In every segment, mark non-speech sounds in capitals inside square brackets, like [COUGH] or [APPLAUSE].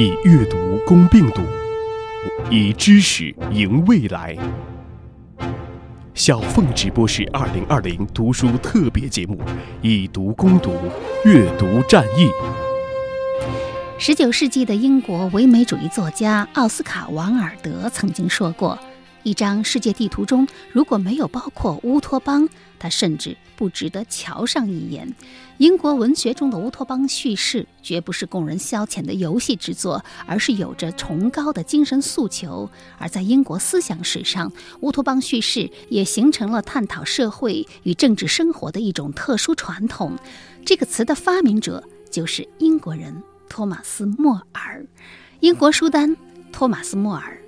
以阅读攻病毒，以知识赢未来。小凤直播室二零二零读书特别节目，以读攻读，阅读战役。十九世纪的英国唯美主义作家奥斯卡·王尔德曾经说过。一张世界地图中如果没有包括乌托邦，它甚至不值得瞧上一眼。英国文学中的乌托邦叙事绝不是供人消遣的游戏之作，而是有着崇高的精神诉求。而在英国思想史上，乌托邦叙事也形成了探讨社会与政治生活的一种特殊传统。这个词的发明者就是英国人托马斯·莫尔。英国书单：托马斯·莫尔，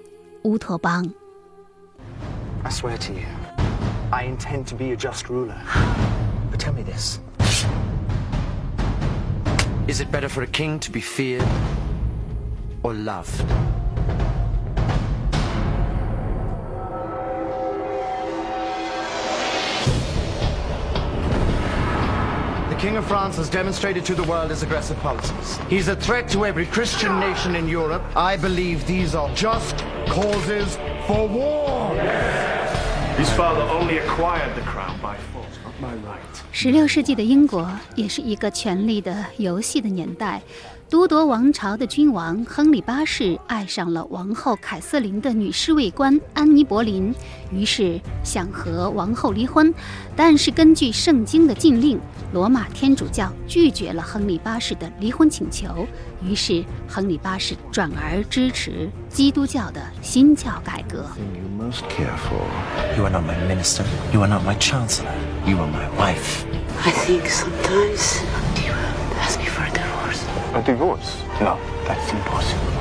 《乌托邦》。I swear to you, I intend to be a just ruler. But tell me this. Is it better for a king to be feared or loved? King of France has demonstrated to the world his aggressive policies. He's a threat to every Christian nation in Europe. I believe these are just causes for war. His father only acquired the crown by force, not by right. 十六世纪的英国也是一个权力的游戏的年代。都铎王朝的君王亨利八世爱上了王后凯瑟琳的女侍卫官安妮·博林，于是想和王后离婚。但是根据圣经的禁令，罗马天主教拒绝了亨利八世的离婚请求。于是亨利八世转而支持基督教的新教改革。You most care for. You are not my minister. You are not my chancellor. You are my wife. I think sometimes you ask me for a divorce. A divorce? No, that's impossible.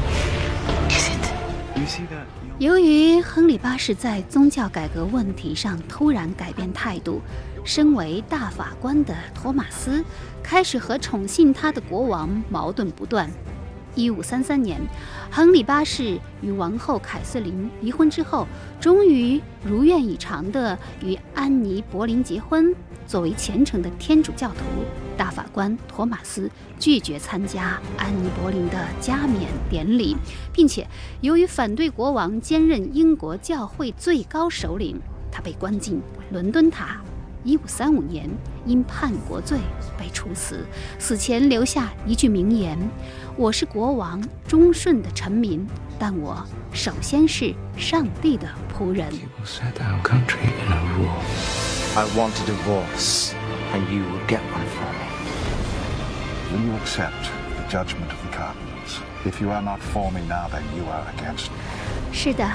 Is it? You see that? 由于亨利八世在宗教改革问题上突然改变态度，身为大法官的托马斯开始和宠信他的国王矛盾不断。一五三三年，亨利八世与王后凯瑟琳离婚之后，终于如愿以偿地与安妮·柏林结婚。作为虔诚的天主教徒，大法官托马斯拒绝参加安妮·柏林的加冕典礼，并且由于反对国王兼任英国教会最高首领，他被关进伦敦塔。一五三五年，因叛国罪被处死。死前留下一句名言：“我是国王忠顺的臣民，但我首先是上帝的仆人。” I want a divorce, and you will get one for me. Will you accept the judgment of the cardinals? If you are not for me now, then you are against me. 是的，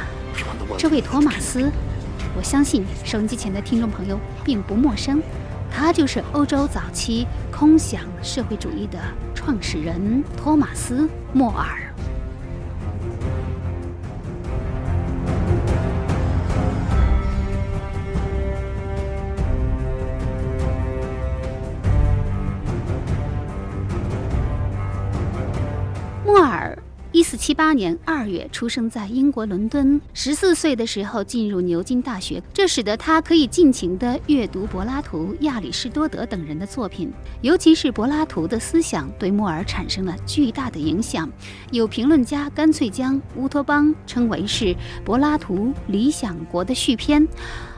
这位托马斯，我相信收音机前的听众朋友并不陌生，他就是欧洲早期空想社会主义的创始人托马斯·莫尔。四七八年二月出生在英国伦敦，十四岁的时候进入牛津大学，这使得他可以尽情地阅读柏拉图、亚里士多德等人的作品，尤其是柏拉图的思想对莫尔产生了巨大的影响。有评论家干脆将《乌托邦》称为是柏拉图《理想国》的续篇。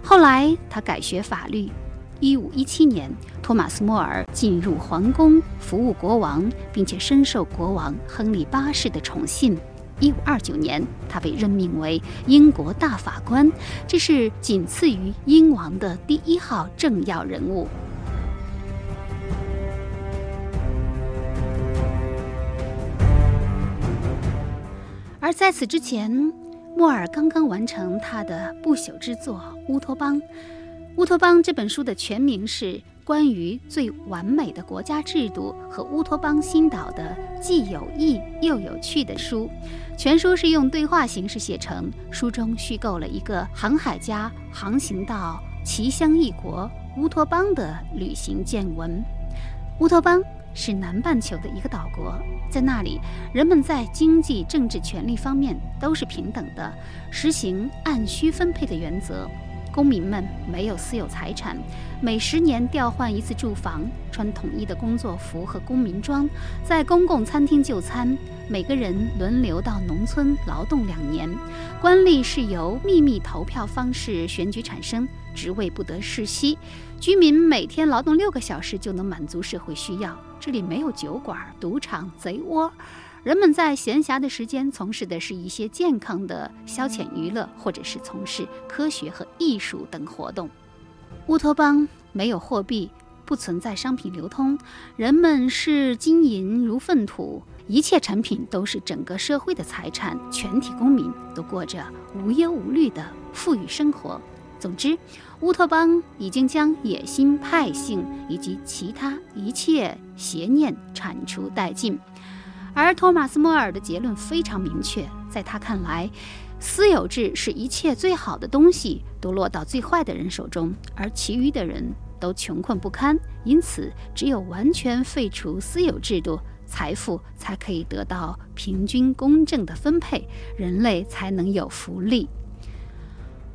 后来，他改学法律，一五一七年，托马斯·莫尔进入皇宫服务国王，并且深受国王亨利八世的宠信。一五二九年，他被任命为英国大法官，这是仅次于英王的第一号政要人物。而在此之前，莫尔刚刚完成他的不朽之作《乌托邦》。《乌托邦》这本书的全名是《关于最完美的国家制度和乌托邦新岛的既有益又有趣的书》，全书是用对话形式写成。书中虚构了一个航海家航行到奇香异国乌托邦的旅行见闻。乌托邦是南半球的一个岛国，在那里，人们在经济、政治权利方面都是平等的，实行按需分配的原则。公民们没有私有财产，每十年调换一次住房，穿统一的工作服和公民装，在公共餐厅就餐，每个人轮流到农村劳动两年，官吏是由秘密投票方式选举产生，职位不得世袭，居民每天劳动六个小时就能满足社会需要。这里没有酒馆、赌场、贼窝。人们在闲暇的时间从事的是一些健康的消遣娱乐，或者是从事科学和艺术等活动。乌托邦没有货币，不存在商品流通，人们视金银如粪土，一切产品都是整个社会的财产，全体公民都过着无忧无虑的富裕生活。总之，乌托邦已经将野心、派性以及其他一切邪念铲除殆尽。而托马斯·莫尔的结论非常明确，在他看来，私有制是一切最好的东西都落到最坏的人手中，而其余的人都穷困不堪。因此，只有完全废除私有制度，财富才可以得到平均公正的分配，人类才能有福利。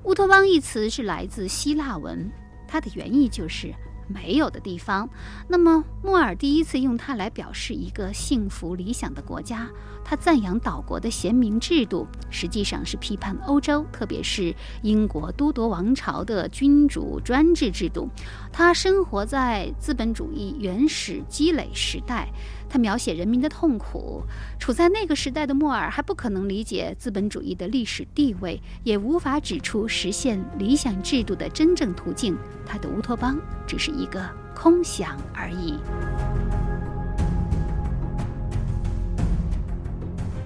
乌托邦一词是来自希腊文，它的原意就是。没有的地方，那么莫尔第一次用它来表示一个幸福理想的国家。他赞扬岛国的贤明制度，实际上是批判欧洲，特别是英国都铎王朝的君主专制制度。他生活在资本主义原始积累时代。他描写人民的痛苦，处在那个时代的莫尔还不可能理解资本主义的历史地位，也无法指出实现理想制度的真正途径。他的乌托邦只是一个空想而已。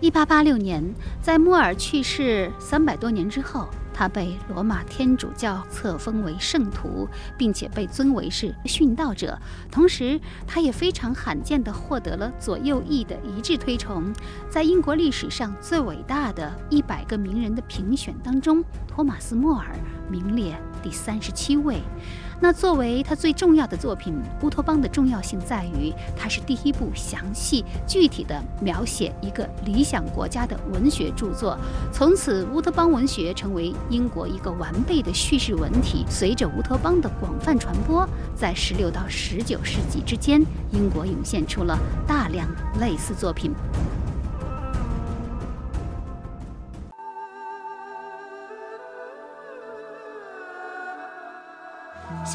一八八六年，在莫尔去世三百多年之后。他被罗马天主教册封为圣徒，并且被尊为是殉道者。同时，他也非常罕见地获得了左右翼的一致推崇。在英国历史上最伟大的一百个名人的评选当中，托马斯·莫尔名列第三十七位。那作为他最重要的作品，《乌托邦》的重要性在于，它是第一部详细具体的描写一个理想国家的文学著作。从此，乌托邦文学成为英国一个完备的叙事文体。随着乌托邦的广泛传播，在十六到十九世纪之间，英国涌现出了大量类似作品。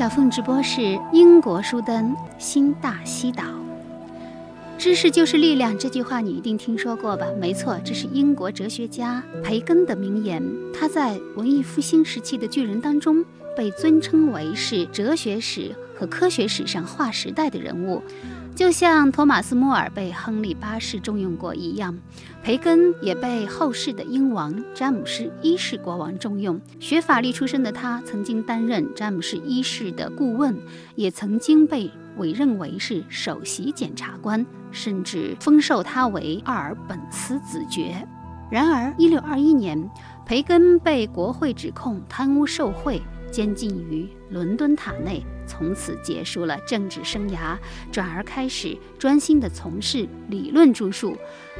小凤直播室，英国书灯，新大西岛。知识就是力量，这句话你一定听说过吧？没错，这是英国哲学家培根的名言。他在文艺复兴时期的巨人当中，被尊称为是哲学史和科学史上划时代的人物。就像托马斯·莫尔被亨利八世重用过一样，培根也被后世的英王詹姆士一世国王重用。学法律出身的他，曾经担任詹姆士一世的顾问，也曾经被委任为是首席检察官，甚至封授他为阿尔本斯子爵。然而，一六二一年，培根被国会指控贪污受贿。监禁于伦敦塔内，从此结束了政治生涯，转而开始专心地从事理论著述。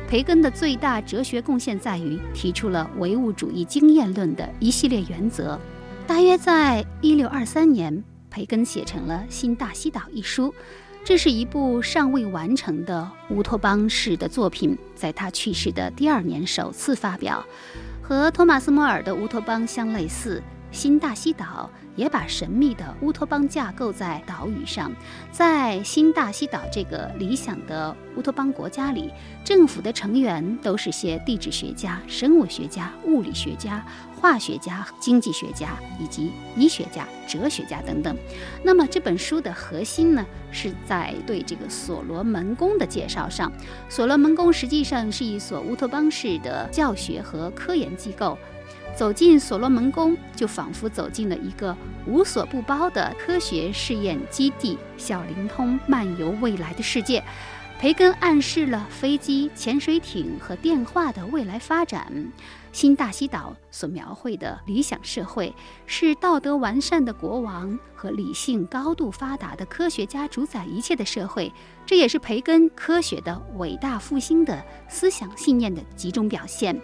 培根的最大哲学贡献在于提出了唯物主义经验论的一系列原则。大约在一六二三年，培根写成了《新大西岛》一书，这是一部尚未完成的乌托邦式的作品，在他去世的第二年首次发表，和托马斯·莫尔的《乌托邦》相类似。新大西岛也把神秘的乌托邦架构在岛屿上，在新大西岛这个理想的乌托邦国家里，政府的成员都是些地质学家、生物学家、物理学家、化学家、经济学家以及医学家、哲学家等等。那么这本书的核心呢，是在对这个所罗门宫的介绍上。所罗门宫实际上是一所乌托邦式的教学和科研机构。走进所罗门宫，就仿佛走进了一个无所不包的科学试验基地，小灵通漫游未来的世界。培根暗示了飞机、潜水艇和电话的未来发展。新大西岛所描绘的理想社会，是道德完善的国王和理性高度发达的科学家主宰一切的社会。这也是培根科学的伟大复兴的思想信念的集中表现。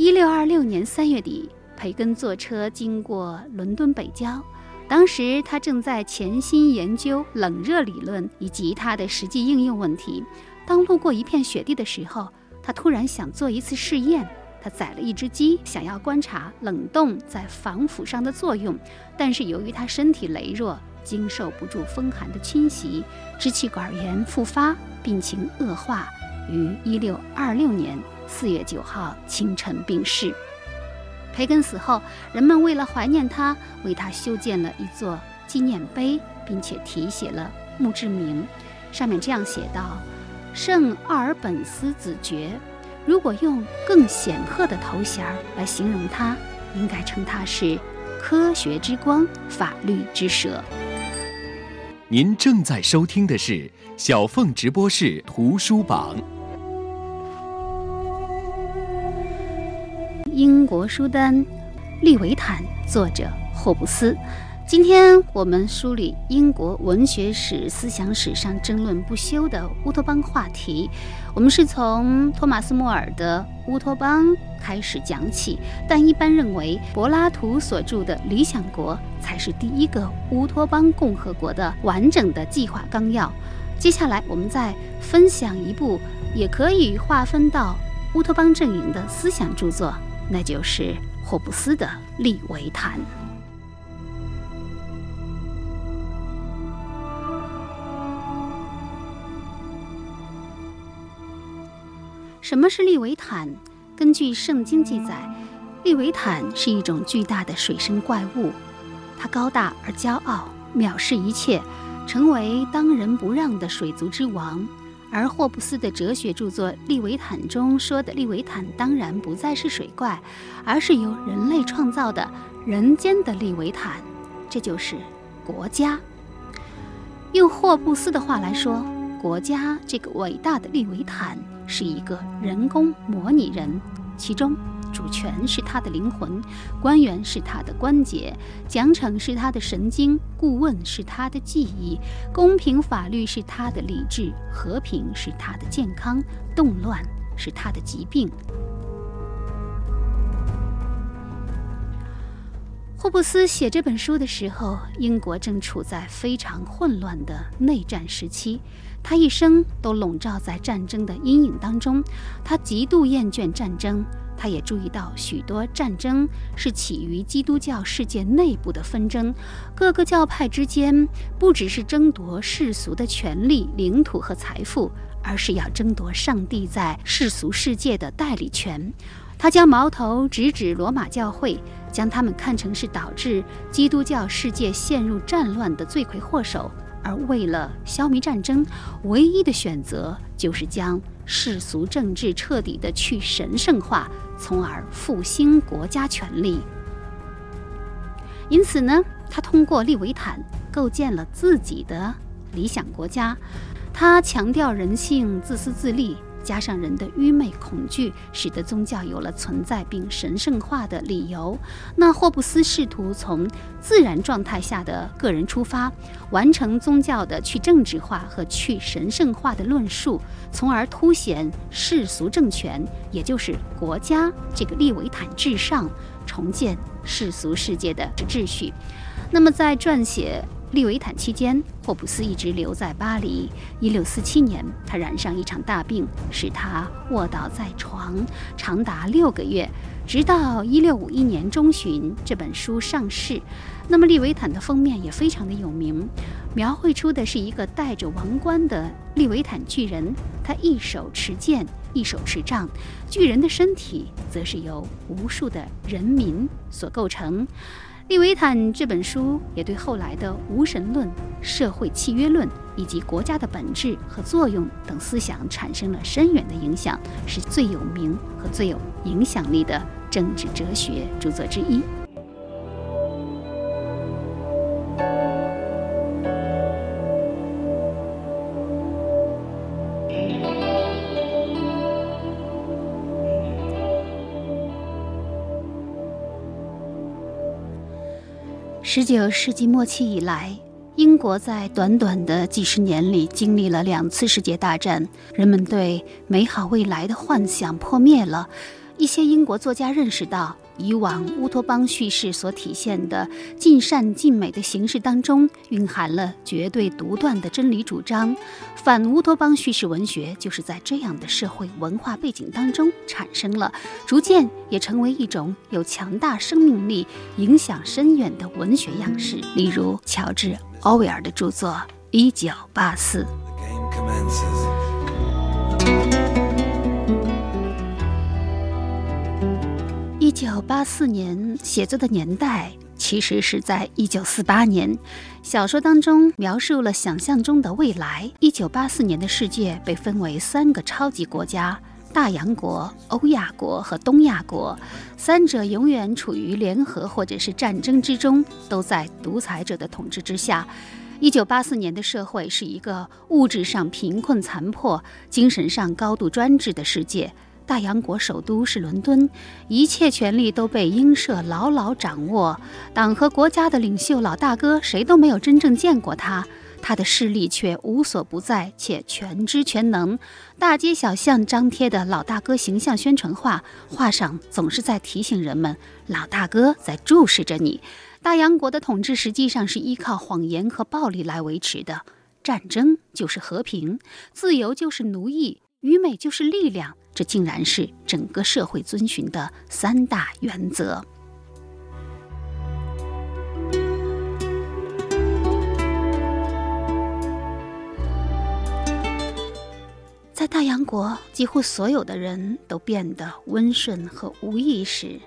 一六二六年三月底，培根坐车经过伦敦北郊，当时他正在潜心研究冷热理论以及它的实际应用问题。当路过一片雪地的时候，他突然想做一次试验。他宰了一只鸡，想要观察冷冻在防腐上的作用，但是由于他身体羸弱，经受不住风寒的侵袭，支气管炎复发，病情恶化，于一六二六年四月九号清晨病逝。培根死后，人们为了怀念他，为他修建了一座纪念碑，并且题写了墓志铭，上面这样写道：“圣奥尔本斯子爵。”如果用更显赫的头衔来形容他，应该称他是科学之光、法律之舌。您正在收听的是小凤直播室图书榜。英国书单《利维坦》，作者霍布斯。今天我们梳理英国文学史、思想史上争论不休的乌托邦话题。我们是从托马斯·莫尔的《乌托邦》开始讲起，但一般认为柏拉图所著的《理想国》才是第一个乌托邦共和国的完整的计划纲要。接下来，我们再分享一部也可以划分到乌托邦阵营的思想著作，那就是霍布斯的《利维坦》。什么是利维坦？根据圣经记载，利维坦是一种巨大的水生怪物，它高大而骄傲，藐视一切，成为当仁不让的水族之王。而霍布斯的哲学著作《利维坦》中说的利维坦，当然不再是水怪，而是由人类创造的人间的利维坦，这就是国家。用霍布斯的话来说，国家这个伟大的利维坦。是一个人工模拟人，其中主权是他的灵魂，官员是他的关节，奖惩是他的神经，顾问是他的记忆，公平法律是他的理智，和平是他的健康，动乱是他的疾病。霍布斯写这本书的时候，英国正处在非常混乱的内战时期。他一生都笼罩在战争的阴影当中，他极度厌倦战争。他也注意到许多战争是起于基督教世界内部的纷争，各个教派之间不只是争夺世俗的权利、领土和财富，而是要争夺上帝在世俗世界的代理权。他将矛头直指罗马教会，将他们看成是导致基督教世界陷入战乱的罪魁祸首。而为了消弭战争，唯一的选择就是将世俗政治彻底的去神圣化，从而复兴国家权力。因此呢，他通过利维坦构建了自己的理想国家，他强调人性自私自利。加上人的愚昧恐惧，使得宗教有了存在并神圣化的理由。那霍布斯试图从自然状态下的个人出发，完成宗教的去政治化和去神圣化的论述，从而凸显世俗政权，也就是国家这个利维坦至上，重建世俗世界的秩序。那么，在撰写。利维坦期间，霍布斯一直留在巴黎。一六四七年，他染上一场大病，使他卧倒在床长达六个月。直到一六五一年中旬，这本书上市。那么，利维坦的封面也非常的有名，描绘出的是一个戴着王冠的利维坦巨人，他一手持剑，一手持杖，巨人的身体则是由无数的人民所构成。《利维坦》这本书也对后来的无神论、社会契约论以及国家的本质和作用等思想产生了深远的影响，是最有名和最有影响力的政治哲学著作之一。十九世纪末期以来，英国在短短的几十年里经历了两次世界大战，人们对美好未来的幻想破灭了。一些英国作家认识到，以往乌托邦叙事所体现的尽善尽美的形式当中，蕴含了绝对独断的真理主张。反乌托邦叙事文学就是在这样的社会文化背景当中产生了，逐渐也成为一种有强大生命力、影响深远的文学样式。例如，乔治·奥威尔的著作《一九八四》。九八四年写作的年代，其实是在一九四八年。小说当中描述了想象中的未来。一九八四年的世界被分为三个超级国家：大洋国、欧亚国和东亚国。三者永远处于联合或者是战争之中，都在独裁者的统治之下。一九八四年的社会是一个物质上贫困残破、精神上高度专制的世界。大洋国首都是伦敦，一切权力都被英社牢牢掌握。党和国家的领袖老大哥，谁都没有真正见过他，他的势力却无所不在，且全知全能。大街小巷张贴的老大哥形象宣传画，画上总是在提醒人们，老大哥在注视着你。大洋国的统治实际上是依靠谎言和暴力来维持的，战争就是和平，自由就是奴役，愚昧就是力量。这竟然是整个社会遵循的三大原则。在大洋国，几乎所有的人都变得温顺和无意识，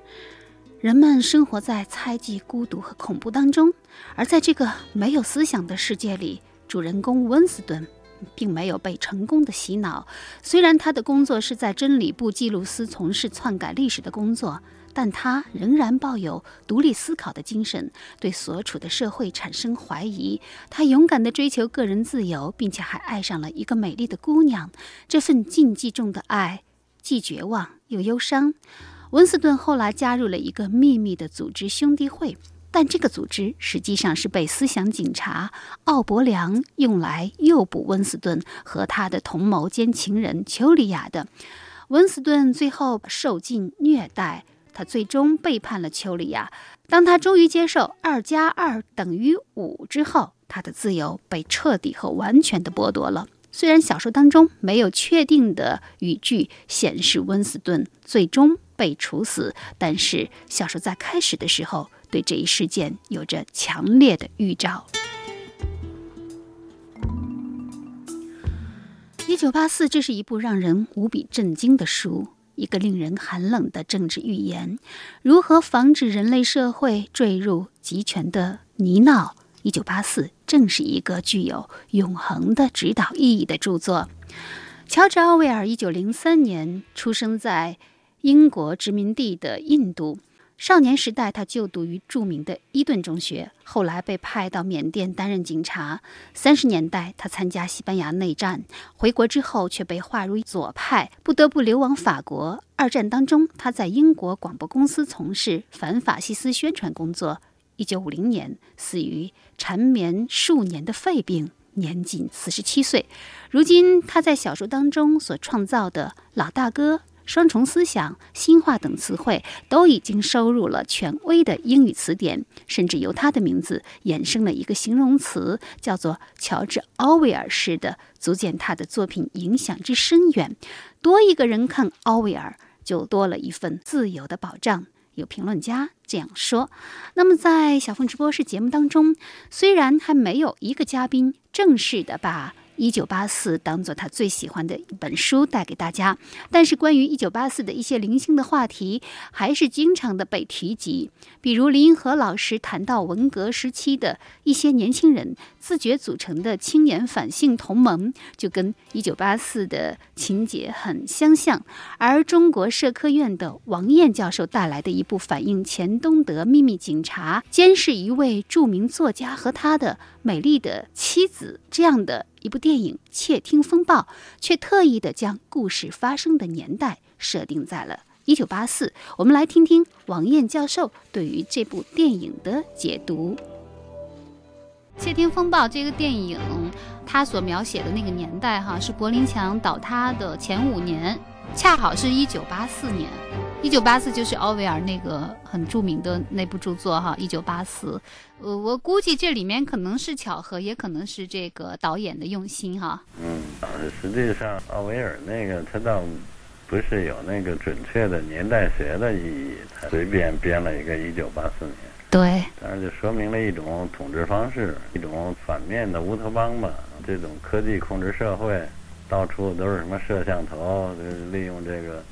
人们生活在猜忌、孤独和恐怖当中。而在这个没有思想的世界里，主人公温斯顿。并没有被成功的洗脑。虽然他的工作是在真理部记录司从事篡改历史的工作，但他仍然抱有独立思考的精神，对所处的社会产生怀疑。他勇敢地追求个人自由，并且还爱上了一个美丽的姑娘。这份禁忌中的爱，既绝望又忧伤。温斯顿后来加入了一个秘密的组织——兄弟会。但这个组织实际上是被思想警察奥伯良用来诱捕温斯顿和他的同谋兼情人丘里亚的。温斯顿最后受尽虐待，他最终背叛了丘里亚。当他终于接受二加二等于五之后，他的自由被彻底和完全的剥夺了。虽然小说当中没有确定的语句显示温斯顿最终被处死，但是小说在开始的时候。对这一事件有着强烈的预兆。一九八四，这是一部让人无比震惊的书，一个令人寒冷的政治预言，如何防止人类社会坠入集权的泥淖。一九八四正是一个具有永恒的指导意义的著作。乔治·奥威尔一九零三年出生在英国殖民地的印度。少年时代，他就读于著名的伊顿中学，后来被派到缅甸担任警察。三十年代，他参加西班牙内战，回国之后却被划入左派，不得不流亡法国。二战当中，他在英国广播公司从事反法西斯宣传工作。一九五零年，死于缠绵数年的肺病，年仅四十七岁。如今，他在小说当中所创造的老大哥。双重思想、新化等词汇都已经收入了权威的英语词典，甚至由他的名字衍生了一个形容词，叫做“乔治·奥威尔式的”，足见他的作品影响之深远。多一个人看奥威尔，就多了一份自由的保障。有评论家这样说。那么，在小凤直播室节目当中，虽然还没有一个嘉宾正式的把。一九八四当做他最喜欢的一本书带给大家，但是关于一九八四的一些零星的话题还是经常的被提及。比如林银河老师谈到文革时期的一些年轻人自觉组成的青年反性同盟，就跟一九八四的情节很相像。而中国社科院的王燕教授带来的一部反映钱东德秘密警察监视一位著名作家和他的美丽的妻子这样的。一部电影《窃听风暴》却特意的将故事发生的年代设定在了一九八四。我们来听听王燕教授对于这部电影的解读。《窃听风暴》这个电影，它所描写的那个年代，哈，是柏林墙倒塌的前五年。恰好是一九八四年，一九八四就是奥威尔那个很著名的那部著作哈，一九八四。呃，我估计这里面可能是巧合，也可能是这个导演的用心哈。嗯，实际上奥威尔那个他倒不是有那个准确的年代学的意义，他随便编了一个一九八四年。对，当然就说明了一种统治方式，一种反面的乌托邦吧。这种科技控制社会，到处都是什么摄像头，就是利用这个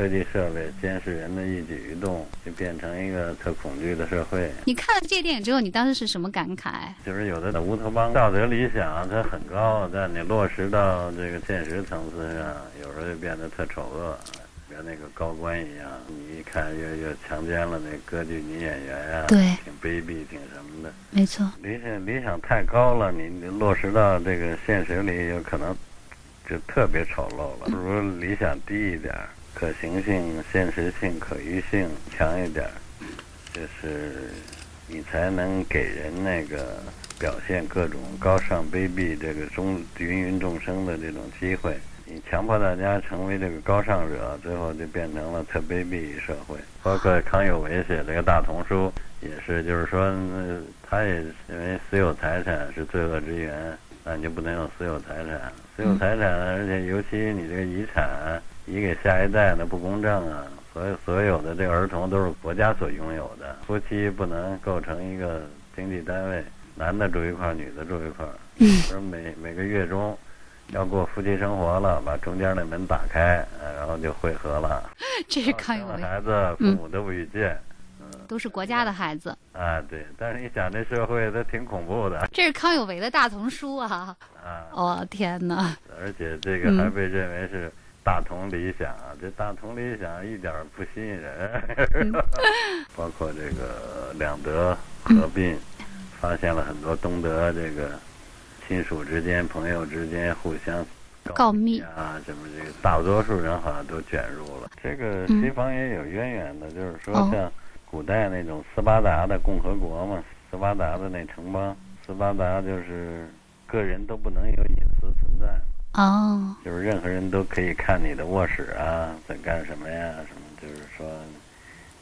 科技设备监视人的一举一动，就变成一个特恐惧的社会。你看了这个电影之后，你当时是什么感慨？就是有的乌托邦道德理想它很高，但你落实到这个现实层次上，有时候就变得特丑恶。跟那个高官一样，你一看又又强奸了那歌剧女演员呀，对，挺卑鄙，挺什么的。没错，理想理想太高了，你你落实到这个现实里，有可能就特别丑陋了。不如理想低一点，可行性、现实性、可遇性强一点，就是你才能给人那个表现各种高尚、卑鄙这个中芸芸众生的这种机会。你强迫大家成为这个高尚者，最后就变成了特卑鄙社会。包括康有为写这个大同书，也是，就是说，他也认为私有财产是罪恶之源，那你就不能有私有财产。私有财产，而且尤其你这个遗产遗给下一代，的不公正啊！所有所有的这个儿童都是国家所拥有的，夫妻不能构成一个经济单位，男的住一块儿，女的住一块，说每每个月中。要过夫妻生活了，把中间那门打开，然后就会合了。[LAUGHS] 这是康有为。孩子父母都不遇见，嗯，都是国家的孩子。啊，对。但是你想，这社会它挺恐怖的。这是康有为的大同书啊！啊，哦天哪！而且这个还被认为是大同理想，这大同理想一点不吸引人。[LAUGHS] 包括这个两德合并，发现了很多东德这个。亲属之间、朋友之间互相告密啊，什么这个大多数人好像都卷入了。这个西方也有渊源的，就是说像古代那种斯巴达的共和国嘛，斯巴达的那城邦，斯巴达就是个人都不能有隐私存在哦，就是任何人都可以看你的卧室啊，在干什么呀？什么就是说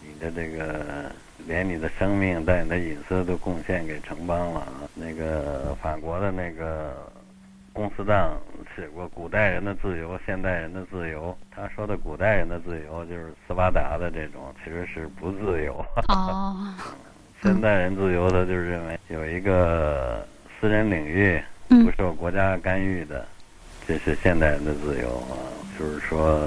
你的这个。连你的生命带你的隐私都贡献给城邦了啊！那个法国的那个公司党写过古代人的自由，现代人的自由。他说的古代人的自由就是斯巴达的这种，其实是不自由。哦。[LAUGHS] 现代人自由，他就是认为有一个私人领域不受国家干预的，这是现代人的自由啊。就是说，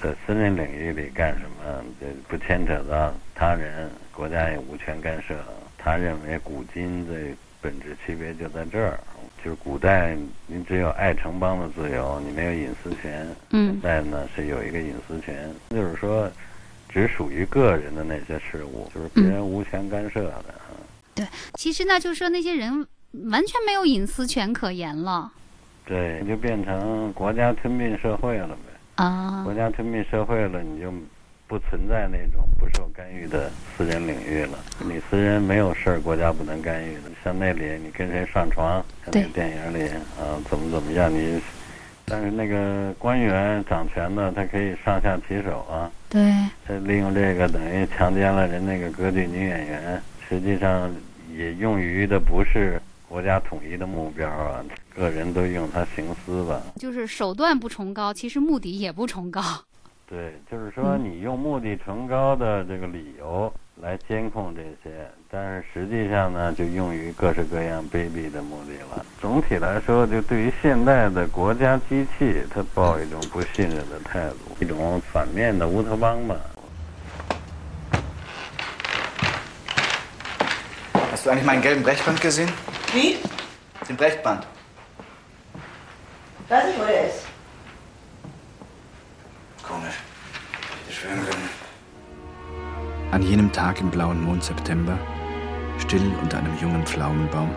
在私人领域里干什么，这不牵扯到他人。国家也无权干涉。他认为古今的本质区别就在这儿，就是古代你只有爱城邦的自由，你没有隐私权。嗯。现在呢是有一个隐私权，就是说只属于个人的那些事物，就是别人无权干涉的。对，其实呢，就是说那些人完全没有隐私权可言了。对，就变成国家吞并社会了呗。啊。国家吞并社会了，你就。不存在那种不受干预的私人领域了。你私人没有事儿，国家不能干预的。像那里，你跟谁上床，像那电影里啊，怎么怎么样，你。但是那个官员掌权的，他可以上下其手啊。对。他利用这个，等于强奸了人那个歌剧女演员。实际上，也用于的不是国家统一的目标啊，个人都用它行私吧。就是手段不崇高，其实目的也不崇高。对，就是说你用目的崇高的这个理由来监控这些，但是实际上呢，就用于各式各样卑鄙的目的了。总体来说，就对于现代的国家机器，它抱一种不信任的态度，一种反面的乌托邦吧。Hast du eigentlich meinen gelben Brechband gesehen? Wie? Den Brechband. Weiß nicht, wo der ist. Komisch. Hätte schwören können. An jenem Tag im blauen Mond September, still unter einem jungen Pflaumenbaum,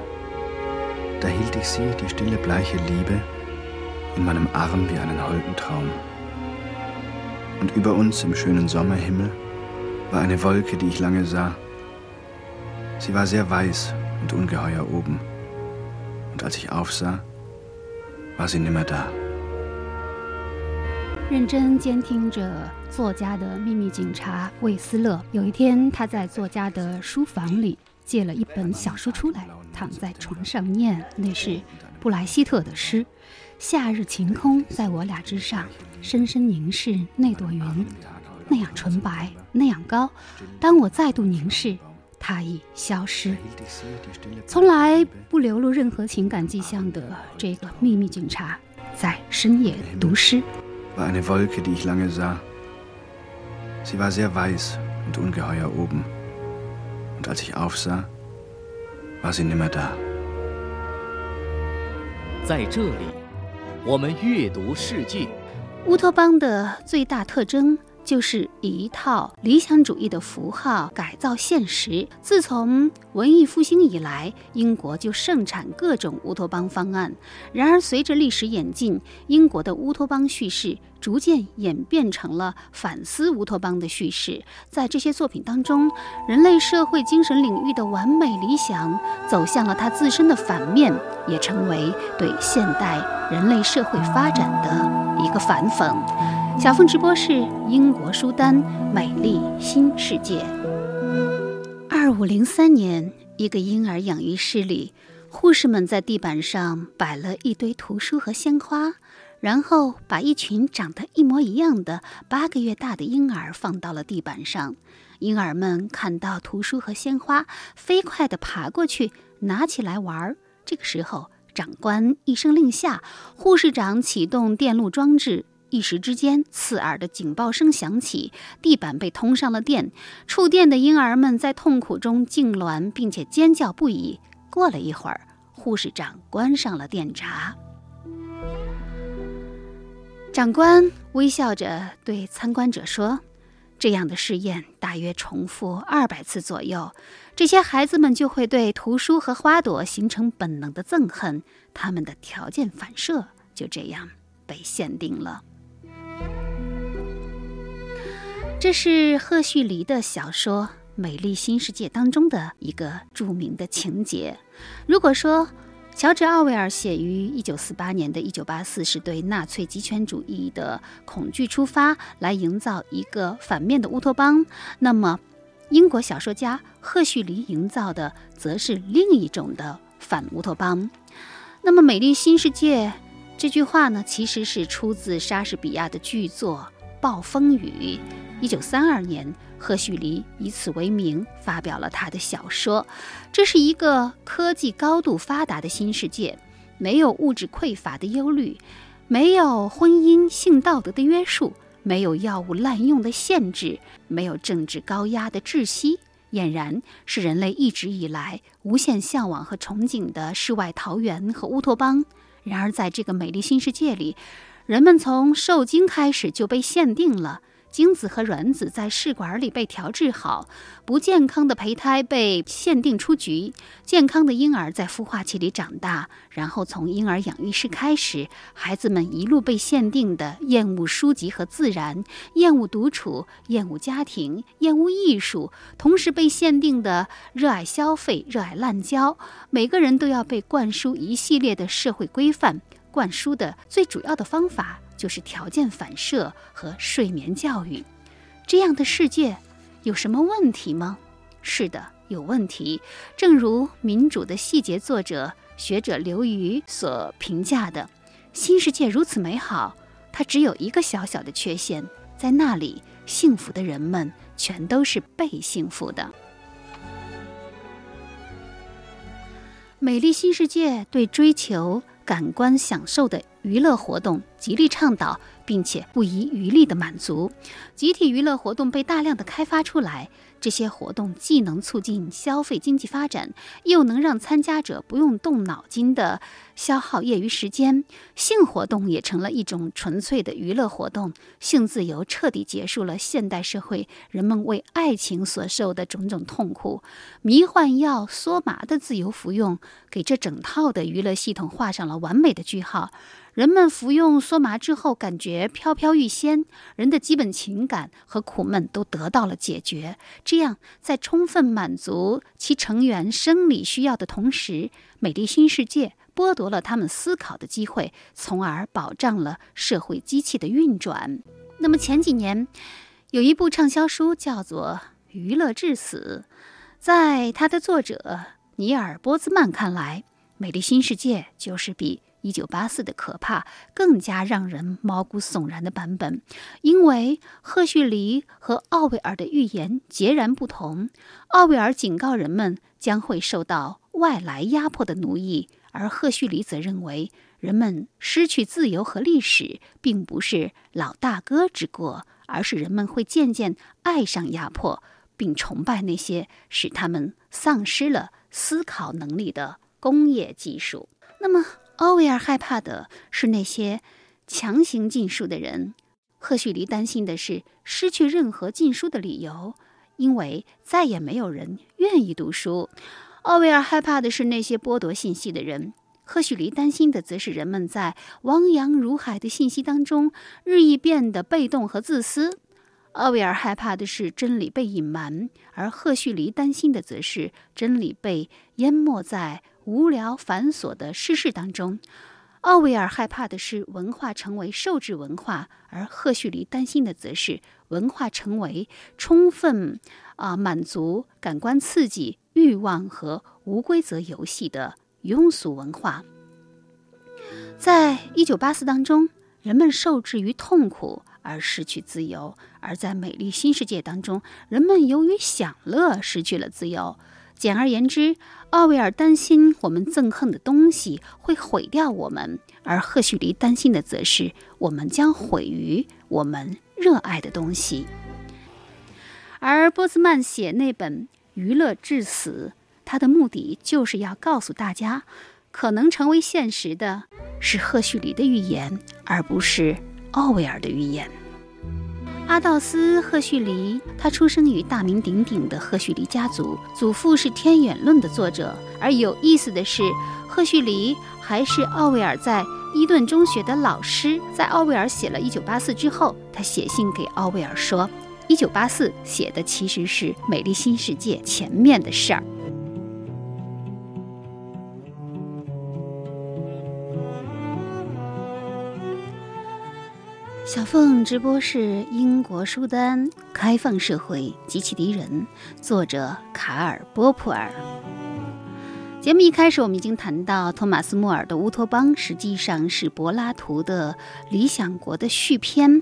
da hielt ich sie, die stille, bleiche Liebe, in meinem Arm wie einen holden Traum. Und über uns im schönen Sommerhimmel war eine Wolke, die ich lange sah. Sie war sehr weiß und ungeheuer oben. Und als ich aufsah, war sie nimmer da. 认真监听着作家的秘密警察魏斯勒。有一天，他在作家的书房里借了一本小书出来，躺在床上念。那是布莱希特的诗：“夏日晴空在我俩之上，深深凝视那朵云，那样纯白，那样高。当我再度凝视，它已消失。从来不流露任何情感迹象的这个秘密警察，在深夜读诗。” war eine Wolke, die ich lange sah. Sie war sehr weiß und ungeheuer oben. Und als ich aufsah, war sie nimmer da. 在这里，我们阅读世界。乌托邦的最大特征就是一套理想主义的符号改造现实。自从文艺复兴以来，英国就盛产各种乌托邦方案。然而，随着历史演进，英国的乌托邦叙事逐渐演变成了反思乌托邦的叙事。在这些作品当中，人类社会精神领域的完美理想走向了它自身的反面，也成为对现代人类社会发展的一个反讽。小凤直播室，英国书单《美丽新世界》。二五零三年，一个婴儿养育室里，护士们在地板上摆了一堆图书和鲜花，然后把一群长得一模一样的八个月大的婴儿放到了地板上。婴儿们看到图书和鲜花，飞快地爬过去拿起来玩儿。这个时候，长官一声令下，护士长启动电路装置。一时之间，刺耳的警报声响起，地板被通上了电。触电的婴儿们在痛苦中痉挛，并且尖叫不已。过了一会儿，护士长关上了电闸。长官微笑着对参观者说：“这样的试验大约重复二百次左右，这些孩子们就会对图书和花朵形成本能的憎恨，他们的条件反射就这样被限定了。”这是赫胥黎的小说《美丽新世界》当中的一个著名的情节。如果说乔治·奥威尔写于1948年的《1984》是对纳粹极权主义的恐惧出发，来营造一个反面的乌托邦，那么英国小说家赫胥黎营造的则是另一种的反乌托邦。那么，《美丽新世界》这句话呢，其实是出自莎士比亚的剧作。暴风雨。一九三二年，赫胥黎以此为名发表了他的小说。这是一个科技高度发达的新世界，没有物质匮乏的忧虑，没有婚姻性道德的约束，没有药物滥用的限制，没有政治高压的窒息，俨然是人类一直以来无限向往和憧憬的世外桃源和乌托邦。然而，在这个美丽新世界里，人们从受精开始就被限定了，精子和卵子在试管里被调制好，不健康的胚胎被限定出局，健康的婴儿在孵化器里长大，然后从婴儿养育室开始，孩子们一路被限定的厌恶书籍和自然，厌恶独处，厌恶家庭，厌恶艺术，同时被限定的热爱消费，热爱滥交，每个人都要被灌输一系列的社会规范。灌输的最主要的方法就是条件反射和睡眠教育。这样的世界有什么问题吗？是的，有问题。正如民主的细节作者学者刘瑜所评价的：“新世界如此美好，它只有一个小小的缺陷，在那里，幸福的人们全都是被幸福的。”美丽新世界对追求。感官享受的娱乐活动极力倡导，并且不遗余力地满足。集体娱乐活动被大量的开发出来。这些活动既能促进消费经济发展，又能让参加者不用动脑筋的消耗业余时间。性活动也成了一种纯粹的娱乐活动。性自由彻底结束了现代社会人们为爱情所受的种种痛苦。迷幻药梭麻的自由服用，给这整套的娱乐系统画上了完美的句号。人们服用梭麻之后，感觉飘飘欲仙，人的基本情感和苦闷都得到了解决。这样，在充分满足其成员生理需要的同时，美丽新世界剥夺了他们思考的机会，从而保障了社会机器的运转。那么前几年，有一部畅销书叫做《娱乐至死》，在它的作者尼尔·波兹曼看来，《美丽新世界》就是比。一九八四的可怕更加让人毛骨悚然的版本，因为赫胥黎和奥威尔的预言截然不同。奥威尔警告人们将会受到外来压迫的奴役，而赫胥黎则认为人们失去自由和历史并不是老大哥之过，而是人们会渐渐爱上压迫，并崇拜那些使他们丧失了思考能力的工业技术。那么。奥威尔害怕的是那些强行禁书的人，赫胥黎担心的是失去任何禁书的理由，因为再也没有人愿意读书。奥威尔害怕的是那些剥夺信息的人，赫胥黎担心的则是人们在汪洋如海的信息当中日益变得被动和自私。奥威尔害怕的是真理被隐瞒，而赫胥黎担心的则是真理被淹没在。无聊繁琐的世事当中，奥威尔害怕的是文化成为受制文化，而赫胥黎担心的则是文化成为充分啊满足感官刺激欲望和无规则游戏的庸俗文化。在一九八四当中，人们受制于痛苦而失去自由；而在美丽新世界当中，人们由于享乐失去了自由。简而言之，奥威尔担心我们憎恨的东西会毁掉我们，而赫胥黎担心的则是我们将毁于我们热爱的东西。而波兹曼写那本《娱乐至死》，他的目的就是要告诉大家，可能成为现实的是赫胥黎的预言，而不是奥威尔的预言。阿道斯·赫胥黎，他出生于大名鼎鼎的赫胥黎家族，祖父是《天演论》的作者。而有意思的是，赫胥黎还是奥威尔在伊顿中学的老师。在奥威尔写了《一九八四》之后，他写信给奥威尔说，《一九八四》写的其实是《美丽新世界》前面的事儿。小凤直播室，英国书单，开放社会及其敌人，作者卡尔·波普尔。节目一开始，我们已经谈到，托马斯·莫尔的《乌托邦》实际上是柏拉图的《理想国》的续篇。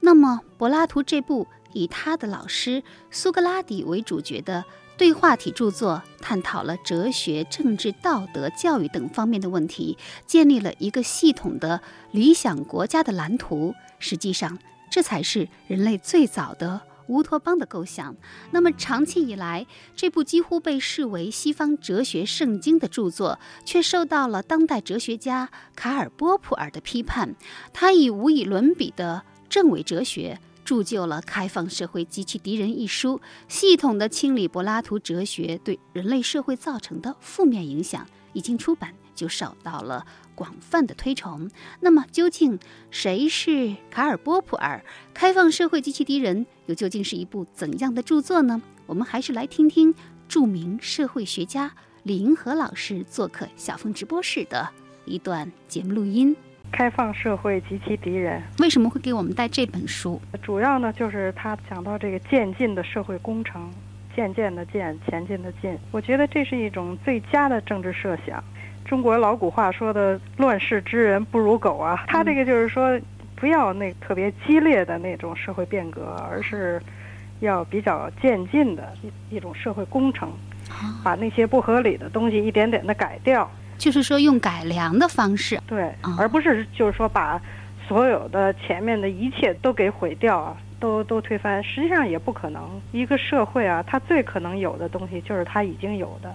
那么，柏拉图这部以他的老师苏格拉底为主角的。对话体著作探讨了哲学、政治、道德、教育等方面的问题，建立了一个系统的理想国家的蓝图。实际上，这才是人类最早的乌托邦的构想。那么，长期以来，这部几乎被视为西方哲学圣经的著作，却受到了当代哲学家卡尔·波普尔的批判。他以无以伦比的政伪哲学。铸就了《开放社会及其敌人》一书，系统的清理柏拉图哲学对人类社会造成的负面影响。一经出版，就受到了广泛的推崇。那么，究竟谁是卡尔·波普尔？《开放社会及其敌人》又究竟是一部怎样的著作呢？我们还是来听听著名社会学家李银河老师做客小峰直播室的一段节目录音。开放社会及其敌人为什么会给我们带这本书？主要呢，就是他讲到这个渐进的社会工程，渐渐的渐，前进的进。我觉得这是一种最佳的政治设想。中国老古话说的“乱世之人不如狗”啊，他这个就是说，不要那特别激烈的那种社会变革，而是要比较渐进的一一种社会工程，把那些不合理的东西一点点的改掉。就是说，用改良的方式，对，而不是就是说把所有的前面的一切都给毁掉啊，都都推翻。实际上也不可能。一个社会啊，它最可能有的东西就是它已经有的，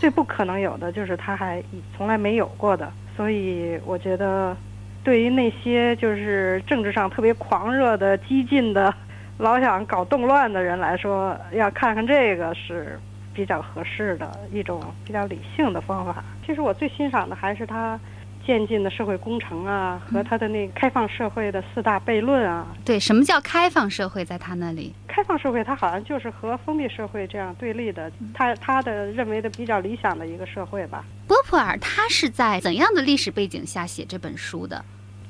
最不可能有的就是它还从来没有过的。所以我觉得，对于那些就是政治上特别狂热的、激进的、老想搞动乱的人来说，要看看这个是。比较合适的一种比较理性的方法。其实我最欣赏的还是他渐进的社会工程啊，和他的那个开放社会的四大悖论啊。对，什么叫开放社会？在他那里，开放社会它好像就是和封闭社会这样对立的，他他的认为的比较理想的一个社会吧。波普尔他是在怎样的历史背景下写这本书的？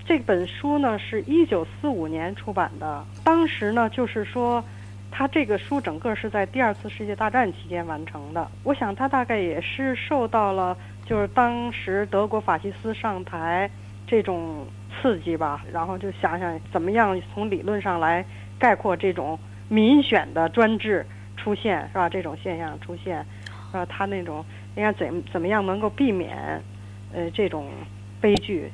这本书呢是一九四五年出版的，当时呢就是说。他这个书整个是在第二次世界大战期间完成的。我想他大概也是受到了就是当时德国法西斯上台这种刺激吧，然后就想想怎么样从理论上来概括这种民选的专制出现是吧？这种现象出现，呃，他那种应该怎怎么样能够避免呃这种悲剧。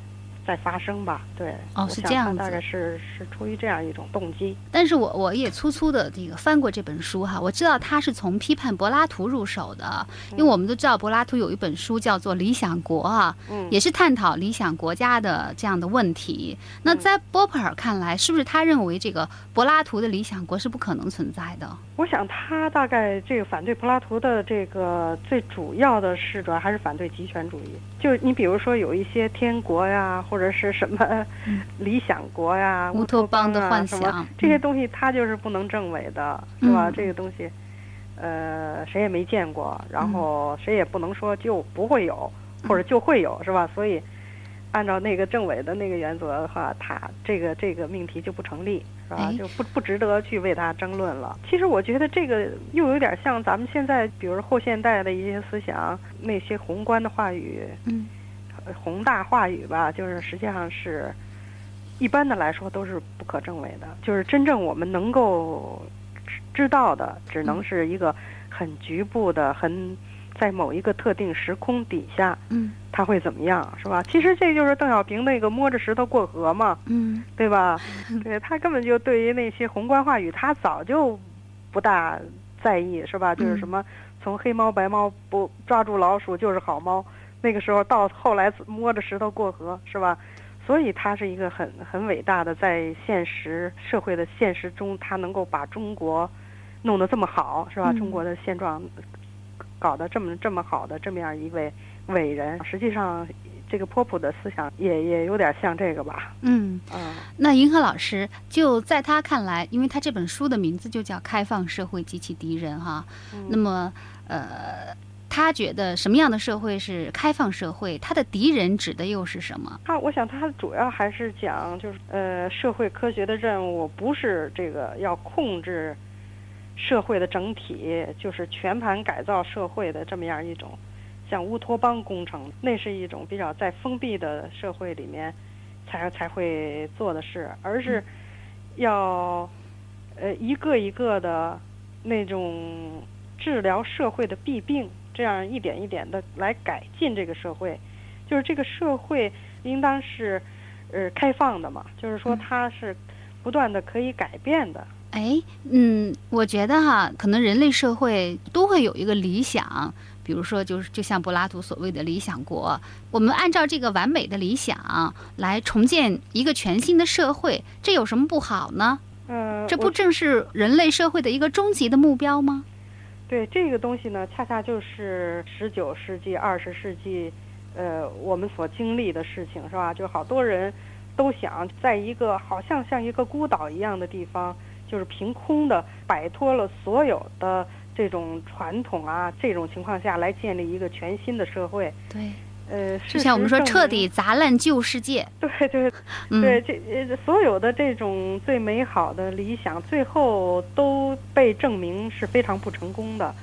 在发生吧，对，哦，是这样子，大概是是出于这样一种动机。但是我我也粗粗的这个翻过这本书哈，我知道他是从批判柏拉图入手的，因为我们都知道柏拉图有一本书叫做《理想国》啊，嗯，也是探讨理想国家的这样的问题。那在波普尔看来，是不是他认为这个柏拉图的理想国是不可能存在的？我想他大概这个反对柏拉图的这个最主要的是主要还是反对极权主义，就你比如说有一些天国呀或或者是什么 [LAUGHS] 理想国呀、乌托邦的幻想，这些东西他就是不能证伪的，是吧？这个东西，呃，谁也没见过，然后谁也不能说就不会有，或者就会有，是吧？所以，按照那个政委的那个原则的话，他这个这个命题就不成立，是吧？就不不值得去为他争论了。其实我觉得这个又有点像咱们现在，比如后现代的一些思想，那些宏观的话语，嗯。宏大话语吧，就是实际上是，一般的来说都是不可证伪的。就是真正我们能够知道的，只能是一个很局部的、很在某一个特定时空底下，嗯，他会怎么样，是吧？其实这就是邓小平那个摸着石头过河嘛，嗯，对吧？对他根本就对于那些宏观话语，他早就不大在意，是吧？就是什么从黑猫白猫不抓住老鼠就是好猫。那个时候到后来摸着石头过河是吧？所以他是一个很很伟大的，在现实社会的现实中，他能够把中国弄得这么好是吧？中国的现状搞得这么这么好的这么样一位伟人，实际上这个波普的思想也也有点像这个吧？嗯嗯。那银河老师就在他看来，因为他这本书的名字就叫《开放社会及其敌人》哈，那么呃。他觉得什么样的社会是开放社会？他的敌人指的又是什么？他，我想他主要还是讲，就是呃，社会科学的任务不是这个要控制社会的整体，就是全盘改造社会的这么样一种像乌托邦工程，那是一种比较在封闭的社会里面才才会做的事，而是要呃一个一个的那种治疗社会的弊病。这样一点一点的来改进这个社会，就是这个社会应当是，呃，开放的嘛。就是说它是不断的可以改变的。哎，嗯，我觉得哈，可能人类社会都会有一个理想，比如说就是就像柏拉图所谓的理想国，我们按照这个完美的理想来重建一个全新的社会，这有什么不好呢？嗯，这不正是人类社会的一个终极的目标吗？对这个东西呢，恰恰就是十九世纪、二十世纪，呃，我们所经历的事情，是吧？就好多人都想在一个好像像一个孤岛一样的地方，就是凭空的摆脱了所有的这种传统啊，这种情况下来建立一个全新的社会。对。呃，就像我们说，彻底砸烂旧世界。对对，[LAUGHS] 对，这呃，所有的这种最美好的理想，最后都被证明是非常不成功的。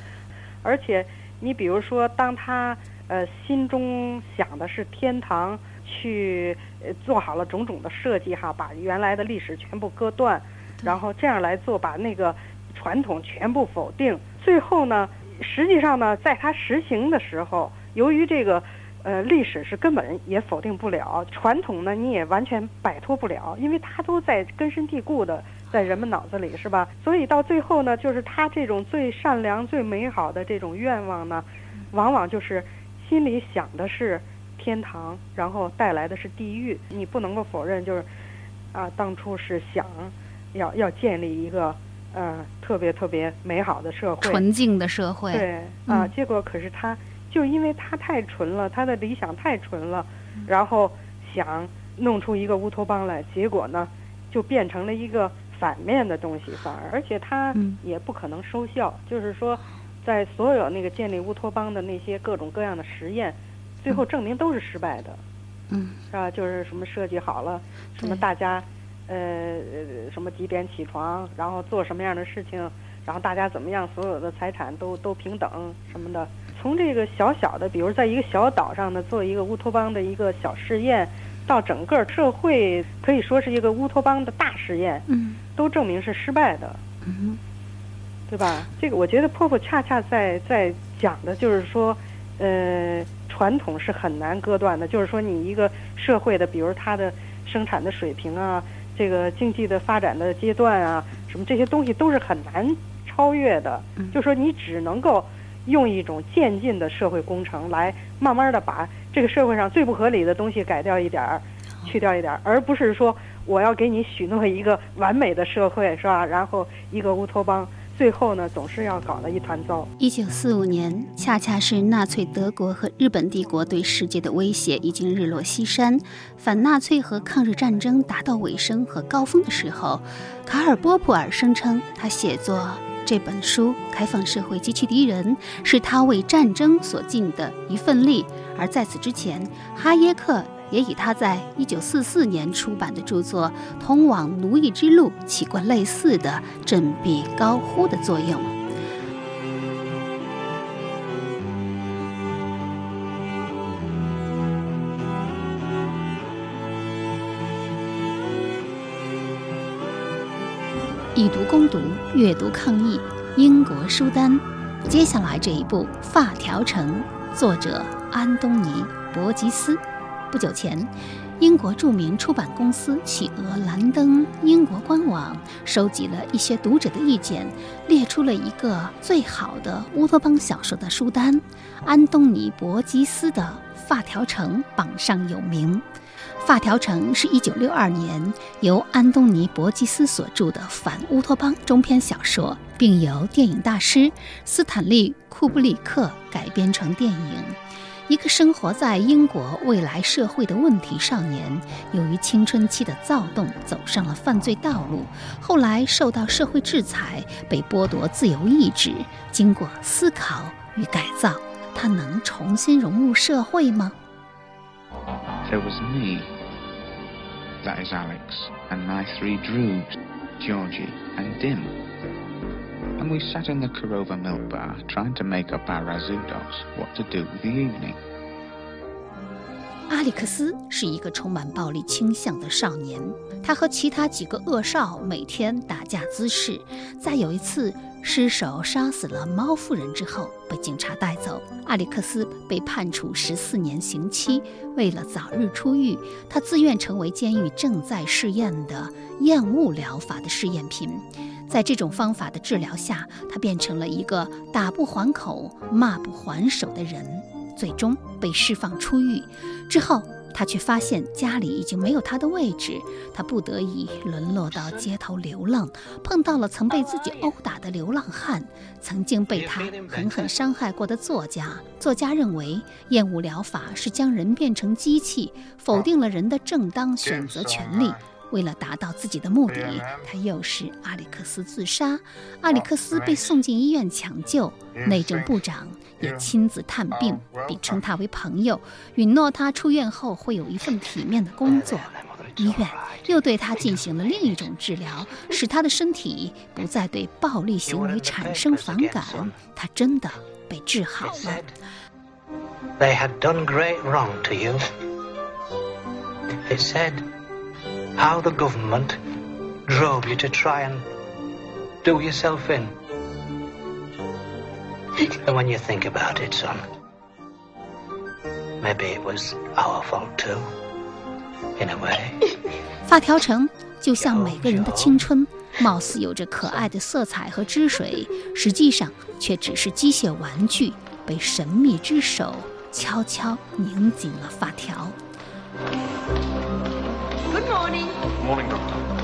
而且，你比如说，当他呃心中想的是天堂，去做好了种种的设计哈，把原来的历史全部割断，然后这样来做，把那个传统全部否定。最后呢，实际上呢，在他实行的时候，由于这个。呃，历史是根本也否定不了，传统呢你也完全摆脱不了，因为它都在根深蒂固的在人们脑子里，是吧？所以到最后呢，就是他这种最善良、最美好的这种愿望呢，往往就是心里想的是天堂，然后带来的是地狱。你不能够否认，就是啊，当初是想要要建立一个呃特别特别美好的社会，纯净的社会。对啊，结果可是他。就因为他太纯了，他的理想太纯了，然后想弄出一个乌托邦来，结果呢，就变成了一个反面的东西，反而而且他也不可能收效，就是说，在所有那个建立乌托邦的那些各种各样的实验，最后证明都是失败的，嗯，是吧？就是什么设计好了，什么大家呃什么几点起床，然后做什么样的事情，然后大家怎么样，所有的财产都都平等什么的。从这个小小的，比如在一个小岛上呢，做一个乌托邦的一个小试验，到整个社会可以说是一个乌托邦的大实验，嗯，都证明是失败的，嗯，对吧？这个我觉得婆婆恰恰在在讲的就是说，呃，传统是很难割断的，就是说你一个社会的，比如它的生产的水平啊，这个经济的发展的阶段啊，什么这些东西都是很难超越的，就说你只能够。用一种渐进的社会工程来慢慢的把这个社会上最不合理的东西改掉一点儿，去掉一点儿，而不是说我要给你许诺一个完美的社会，是吧？然后一个乌托邦，最后呢总是要搞得一团糟。一九四五年，恰恰是纳粹德国和日本帝国对世界的威胁已经日落西山，反纳粹和抗日战争达到尾声和高峰的时候，卡尔波普尔声称他写作。这本书《开放社会及其敌人》是他为战争所尽的一份力，而在此之前，哈耶克也以他在1944年出版的著作《通往奴役之路》起过类似的振臂高呼的作用。以读攻读，阅读抗议。英国书单，接下来这一部《发条城》，作者安东尼·伯吉斯。不久前，英国著名出版公司企鹅兰登英国官网收集了一些读者的意见，列出了一个最好的乌托邦小说的书单。安东尼·伯吉斯的《发条城》榜上有名。《发条城》是一九六二年由安东尼·伯吉斯所著的反乌托邦中篇小说，并由电影大师斯坦利·库布里克改编成电影。一个生活在英国未来社会的问题少年，由于青春期的躁动，走上了犯罪道路。后来受到社会制裁，被剥夺自由意志。经过思考与改造，他能重新融入社会吗？There was me. That is Alex, and my three droogs, Georgie and Dim. And we sat in the Korova milk bar trying to make up our Razudos what to do with the evening. 阿里克斯是一个充满暴力倾向的少年，他和其他几个恶少每天打架滋事，在有一次失手杀死了猫夫人之后，被警察带走。阿里克斯被判处十四年刑期。为了早日出狱，他自愿成为监狱正在试验的厌恶疗法的试验品。在这种方法的治疗下，他变成了一个打不还口、骂不还手的人。最终被释放出狱之后，他却发现家里已经没有他的位置，他不得已沦落到街头流浪，碰到了曾被自己殴打的流浪汉，曾经被他狠狠伤害过的作家。作家认为，厌恶疗法是将人变成机器，否定了人的正当选择权利。为了达到自己的目的，他诱使阿里克斯自杀。阿里克斯被送进医院抢救，内政部长也亲自探病，并称他为朋友，允诺他出院后会有一份体面的工作。医院又对他进行了另一种治疗，使他的身体不再对暴力行为产生反感。他真的被治好了。They had done great wrong to you. It said. how the government drove you to try and do yourself in. And when you think about it, son, maybe it was our fault too, in a way. 发条城就像每个人的青春，貌似有着可爱的色彩和汁水，实际上却只是机械玩具，被神秘之手悄悄拧紧了发条。Good morning. Morning, Doctor.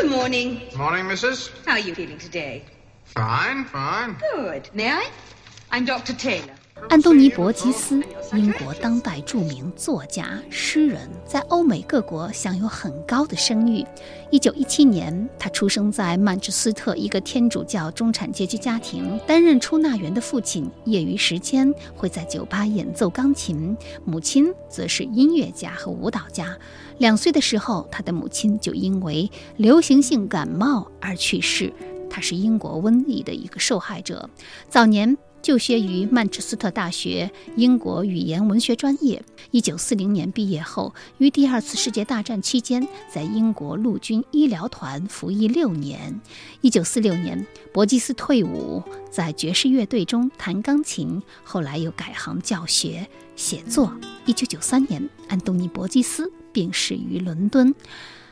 Good morning. Morning, Mrs. How are you feeling today? Fine, fine. Good. May I? I'm Dr. Taylor. 安东尼·伯吉斯，英国当代著名作家、诗人，在欧美各国享有很高的声誉。一九一七年，他出生在曼彻斯特一个天主教中产阶级家庭。担任出纳员的父亲，业余时间会在酒吧演奏钢琴；母亲则是音乐家和舞蹈家。两岁的时候，他的母亲就因为流行性感冒而去世。他是英国瘟疫的一个受害者。早年。就学于曼彻斯特大学英国语言文学专业。一九四零年毕业后，于第二次世界大战期间在英国陆军医疗团服役六年。一九四六年，伯基斯退伍，在爵士乐队中弹钢琴，后来又改行教学、写作。一九九三年，安东尼·伯基斯病逝于伦敦。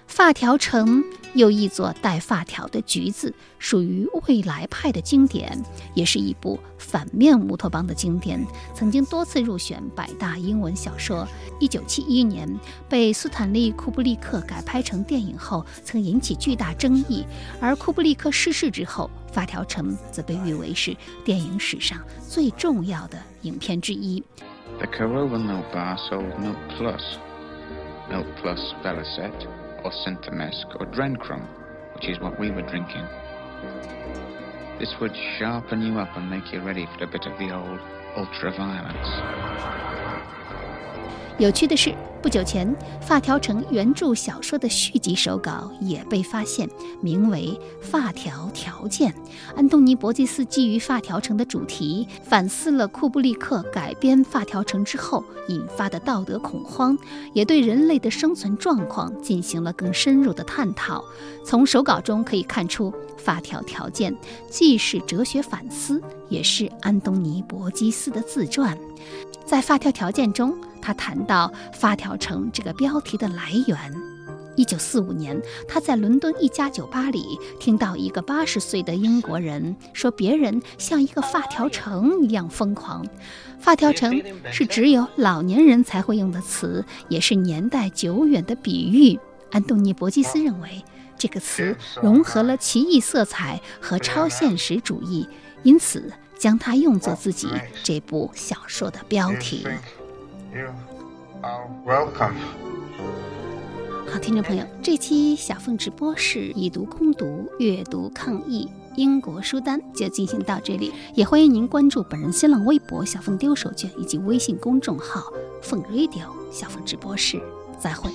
发条城又译作带发条的橘子，属于未来派的经典，也是一部反面乌托邦的经典，曾经多次入选百大英文小说。一九七一年被斯坦利·库布里克改拍成电影后，曾引起巨大争议。而库布里克逝世之后，发条城则被誉为是电影史上最重要的影片之一。The Corova Milk Bar sold Milk Plus, Milk Plus or Centimesque or Drencrum, which is what we were drinking. This would sharpen you up and make you ready for a bit of the old ultra-violence. 有趣的是，不久前，发条城原著小说的续集手稿也被发现，名为《发条条件》。安东尼·伯吉斯基于发条城的主题，反思了库布里克改编发条城之后引发的道德恐慌，也对人类的生存状况进行了更深入的探讨。从手稿中可以看出，《发条条件》既是哲学反思，也是安东尼·伯基斯的自传。在《发条条件》中，他谈到“发条城”这个标题的来源。一九四五年，他在伦敦一家酒吧里听到一个八十岁的英国人说：“别人像一个发条城一样疯狂。”“发条城”是只有老年人才会用的词，也是年代久远的比喻。安东尼·伯基斯认为，这个词融合了奇异色彩和超现实主义，因此。将它用作自己这部小说的标题。好，听众朋友，这期小凤直播室以读攻读，阅读抗疫英国书单就进行到这里，也欢迎您关注本人新浪微博小凤丢手绢以及微信公众号凤 radio 小凤直播室。再会。